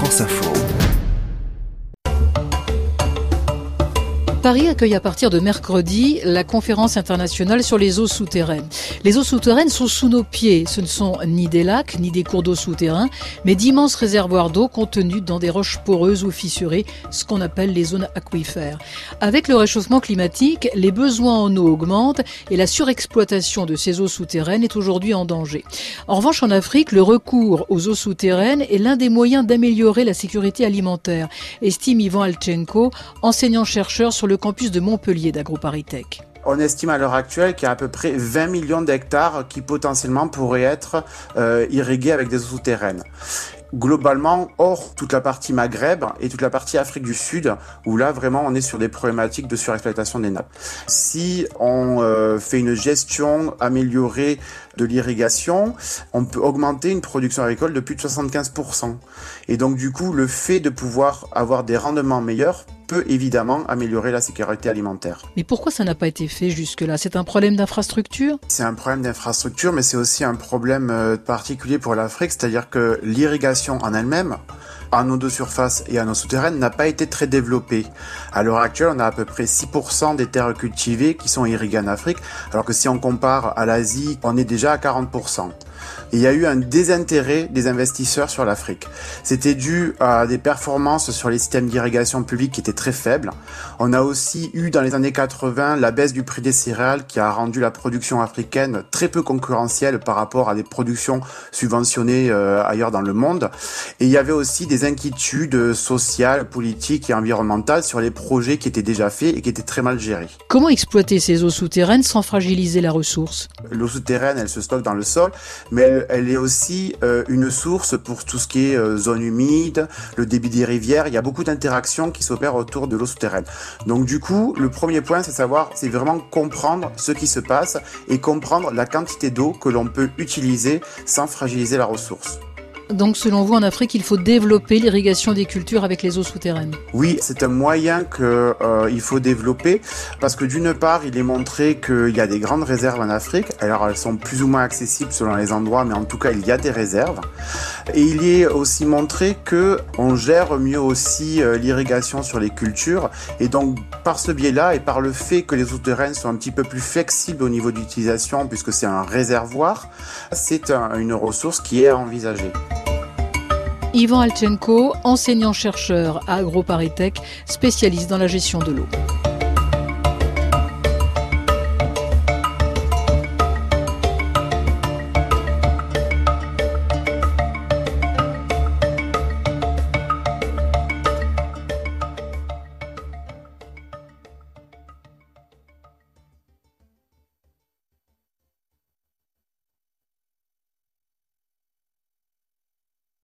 France Info. Paris accueille à partir de mercredi la conférence internationale sur les eaux souterraines. Les eaux souterraines sont sous nos pieds. Ce ne sont ni des lacs, ni des cours d'eau souterrains, mais d'immenses réservoirs d'eau contenus dans des roches poreuses ou fissurées, ce qu'on appelle les zones aquifères. Avec le réchauffement climatique, les besoins en eau augmentent et la surexploitation de ces eaux souterraines est aujourd'hui en danger. En revanche, en Afrique, le recours aux eaux souterraines est l'un des moyens d'améliorer la sécurité alimentaire, estime Ivan Alchenko, enseignant-chercheur sur le campus de Montpellier d'AgroParisTech. On estime à l'heure actuelle qu'il y a à peu près 20 millions d'hectares qui potentiellement pourraient être euh, irrigués avec des eaux souterraines globalement, hors toute la partie Maghreb et toute la partie Afrique du Sud, où là vraiment on est sur des problématiques de surexploitation des nappes. Si on euh, fait une gestion améliorée de l'irrigation, on peut augmenter une production agricole de plus de 75%. Et donc du coup, le fait de pouvoir avoir des rendements meilleurs peut évidemment améliorer la sécurité alimentaire. Mais pourquoi ça n'a pas été fait jusque-là? C'est un problème d'infrastructure? C'est un problème d'infrastructure, mais c'est aussi un problème euh, particulier pour l'Afrique, c'est-à-dire que l'irrigation en elle-même, en eau de surface et en eau souterraine n'a pas été très développée. À l'heure actuelle, on a à peu près 6% des terres cultivées qui sont irriguées en Afrique, alors que si on compare à l'Asie, on est déjà à 40% il y a eu un désintérêt des investisseurs sur l'Afrique. C'était dû à des performances sur les systèmes d'irrigation publique qui étaient très faibles. On a aussi eu dans les années 80 la baisse du prix des céréales qui a rendu la production africaine très peu concurrentielle par rapport à des productions subventionnées euh, ailleurs dans le monde. Et il y avait aussi des inquiétudes sociales, politiques et environnementales sur les projets qui étaient déjà faits et qui étaient très mal gérés. Comment exploiter ces eaux souterraines sans fragiliser la ressource? L'eau souterraine, elle se stocke dans le sol, mais elle est aussi euh, une source pour tout ce qui est euh, zone humide, le débit des rivières. Il y a beaucoup d'interactions qui s'opèrent autour de l'eau souterraine. Donc du coup, le premier point, c'est savoir, c'est vraiment comprendre ce qui se passe et comprendre la quantité d'eau que l'on peut utiliser sans fragiliser la ressource. Donc selon vous, en Afrique, il faut développer l'irrigation des cultures avec les eaux souterraines Oui, c'est un moyen qu'il euh, faut développer parce que d'une part, il est montré qu'il y a des grandes réserves en Afrique. Alors elles sont plus ou moins accessibles selon les endroits, mais en tout cas, il y a des réserves. Et il est aussi montré que on gère mieux aussi euh, l'irrigation sur les cultures. Et donc par ce biais-là et par le fait que les eaux souterraines sont un petit peu plus flexibles au niveau d'utilisation puisque c'est un réservoir, c'est une ressource qui est à Ivan Alchenko, enseignant-chercheur à AgroParisTech, spécialiste dans la gestion de l'eau.